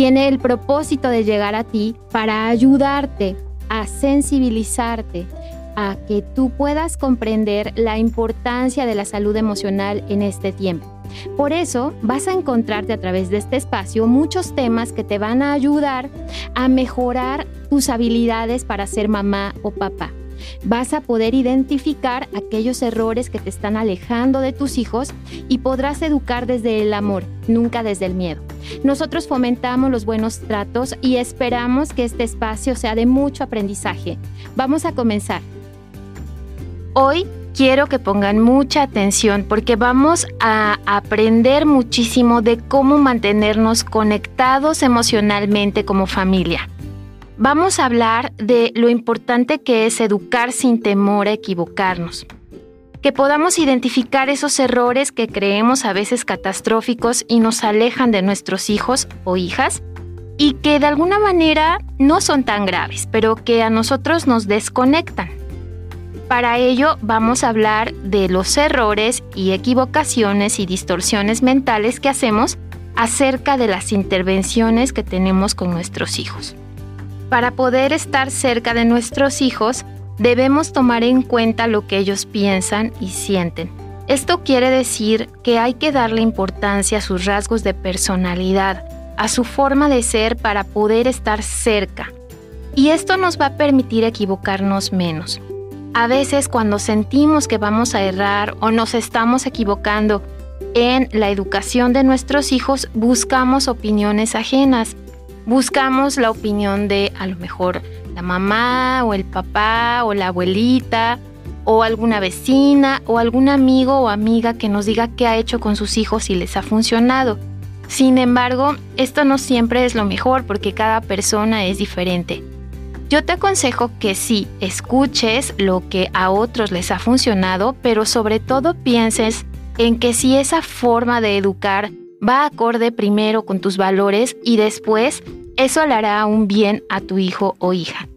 tiene el propósito de llegar a ti para ayudarte a sensibilizarte a que tú puedas comprender la importancia de la salud emocional en este tiempo. Por eso vas a encontrarte a través de este espacio muchos temas que te van a ayudar a mejorar tus habilidades para ser mamá o papá. Vas a poder identificar aquellos errores que te están alejando de tus hijos y podrás educar desde el amor, nunca desde el miedo. Nosotros fomentamos los buenos tratos y esperamos que este espacio sea de mucho aprendizaje. Vamos a comenzar. Hoy quiero que pongan mucha atención porque vamos a aprender muchísimo de cómo mantenernos conectados emocionalmente como familia. Vamos a hablar de lo importante que es educar sin temor a equivocarnos que podamos identificar esos errores que creemos a veces catastróficos y nos alejan de nuestros hijos o hijas y que de alguna manera no son tan graves, pero que a nosotros nos desconectan. Para ello vamos a hablar de los errores y equivocaciones y distorsiones mentales que hacemos acerca de las intervenciones que tenemos con nuestros hijos. Para poder estar cerca de nuestros hijos, debemos tomar en cuenta lo que ellos piensan y sienten. Esto quiere decir que hay que darle importancia a sus rasgos de personalidad, a su forma de ser para poder estar cerca. Y esto nos va a permitir equivocarnos menos. A veces cuando sentimos que vamos a errar o nos estamos equivocando en la educación de nuestros hijos, buscamos opiniones ajenas. Buscamos la opinión de a lo mejor la mamá o el papá o la abuelita o alguna vecina o algún amigo o amiga que nos diga qué ha hecho con sus hijos y les ha funcionado. Sin embargo, esto no siempre es lo mejor porque cada persona es diferente. Yo te aconsejo que sí, escuches lo que a otros les ha funcionado, pero sobre todo pienses en que si esa forma de educar va acorde primero con tus valores y después eso le hará un bien a tu hijo o hija.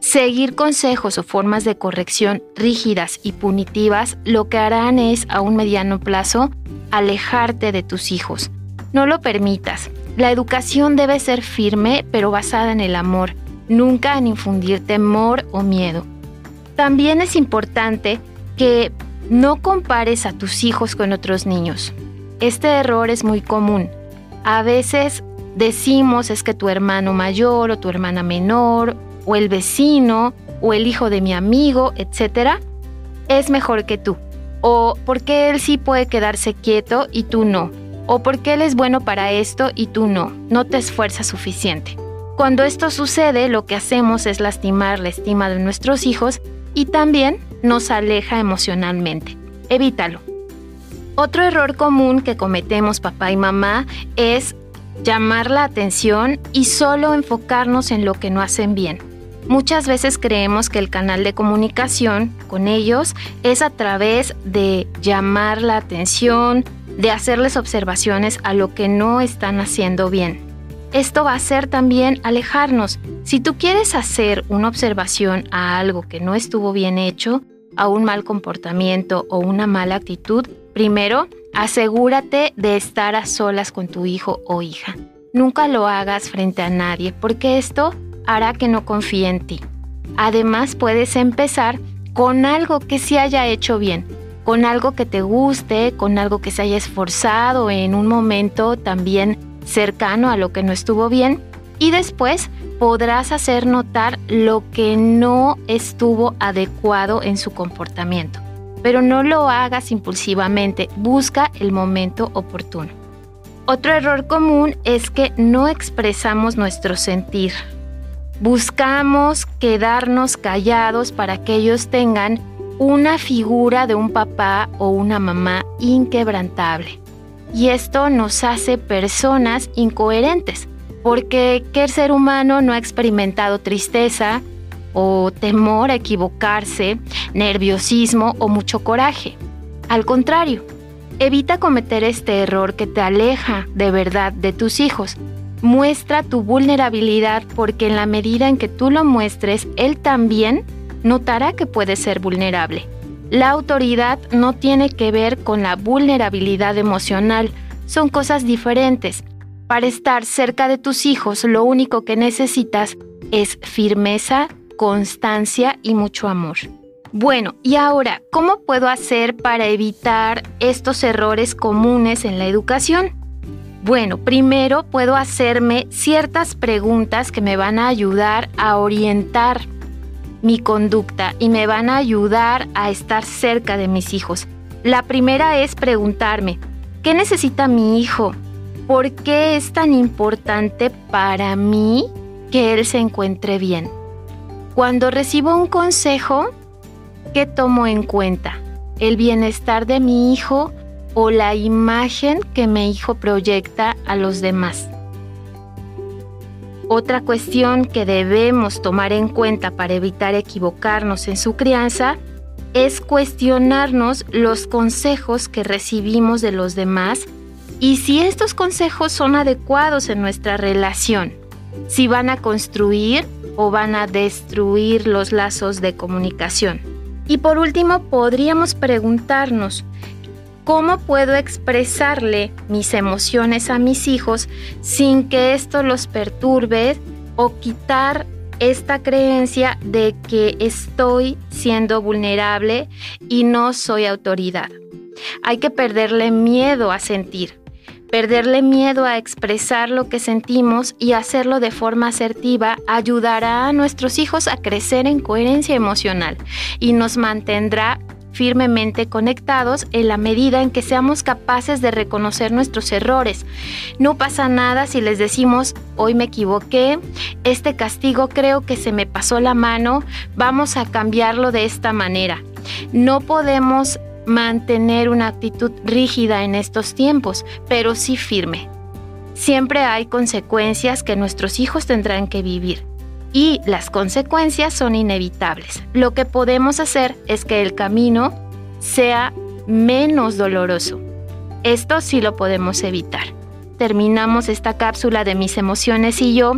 Seguir consejos o formas de corrección rígidas y punitivas lo que harán es, a un mediano plazo, alejarte de tus hijos. No lo permitas. La educación debe ser firme pero basada en el amor, nunca en infundir temor o miedo. También es importante que no compares a tus hijos con otros niños. Este error es muy común. A veces decimos es que tu hermano mayor o tu hermana menor o el vecino o el hijo de mi amigo, etcétera, es mejor que tú. O porque él sí puede quedarse quieto y tú no. O porque él es bueno para esto y tú no. No te esfuerzas suficiente. Cuando esto sucede, lo que hacemos es lastimar la estima de nuestros hijos y también nos aleja emocionalmente. Evítalo. Otro error común que cometemos papá y mamá es llamar la atención y solo enfocarnos en lo que no hacen bien. Muchas veces creemos que el canal de comunicación con ellos es a través de llamar la atención, de hacerles observaciones a lo que no están haciendo bien. Esto va a ser también alejarnos. Si tú quieres hacer una observación a algo que no estuvo bien hecho, a un mal comportamiento o una mala actitud, primero Asegúrate de estar a solas con tu hijo o hija. Nunca lo hagas frente a nadie porque esto hará que no confíe en ti. Además puedes empezar con algo que se haya hecho bien, con algo que te guste, con algo que se haya esforzado en un momento también cercano a lo que no estuvo bien y después podrás hacer notar lo que no estuvo adecuado en su comportamiento pero no lo hagas impulsivamente, busca el momento oportuno. Otro error común es que no expresamos nuestro sentir. Buscamos quedarnos callados para que ellos tengan una figura de un papá o una mamá inquebrantable. Y esto nos hace personas incoherentes, porque ¿qué ser humano no ha experimentado tristeza o temor a equivocarse, nerviosismo o mucho coraje? Al contrario, evita cometer este error que te aleja de verdad de tus hijos. Muestra tu vulnerabilidad porque en la medida en que tú lo muestres, él también notará que puede ser vulnerable. La autoridad no tiene que ver con la vulnerabilidad emocional, son cosas diferentes. Para estar cerca de tus hijos lo único que necesitas es firmeza, constancia y mucho amor. Bueno, y ahora, ¿cómo puedo hacer para evitar estos errores comunes en la educación? Bueno, primero puedo hacerme ciertas preguntas que me van a ayudar a orientar mi conducta y me van a ayudar a estar cerca de mis hijos. La primera es preguntarme, ¿qué necesita mi hijo? ¿Por qué es tan importante para mí que él se encuentre bien? Cuando recibo un consejo, ¿qué tomo en cuenta? ¿El bienestar de mi hijo o la imagen que mi hijo proyecta a los demás? Otra cuestión que debemos tomar en cuenta para evitar equivocarnos en su crianza es cuestionarnos los consejos que recibimos de los demás y si estos consejos son adecuados en nuestra relación, si van a construir o van a destruir los lazos de comunicación. Y por último, podríamos preguntarnos, ¿cómo puedo expresarle mis emociones a mis hijos sin que esto los perturbe o quitar esta creencia de que estoy siendo vulnerable y no soy autoridad? Hay que perderle miedo a sentir. Perderle miedo a expresar lo que sentimos y hacerlo de forma asertiva ayudará a nuestros hijos a crecer en coherencia emocional y nos mantendrá firmemente conectados en la medida en que seamos capaces de reconocer nuestros errores. No pasa nada si les decimos, hoy me equivoqué, este castigo creo que se me pasó la mano, vamos a cambiarlo de esta manera. No podemos mantener una actitud rígida en estos tiempos, pero sí firme. Siempre hay consecuencias que nuestros hijos tendrán que vivir y las consecuencias son inevitables. Lo que podemos hacer es que el camino sea menos doloroso. Esto sí lo podemos evitar. Terminamos esta cápsula de mis emociones y yo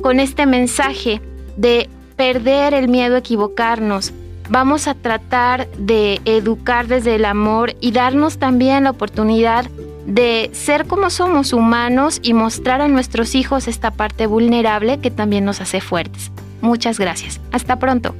con este mensaje de perder el miedo a equivocarnos, vamos a tratar de educar desde el amor y darnos también la oportunidad de ser como somos humanos y mostrar a nuestros hijos esta parte vulnerable que también nos hace fuertes. Muchas gracias. Hasta pronto.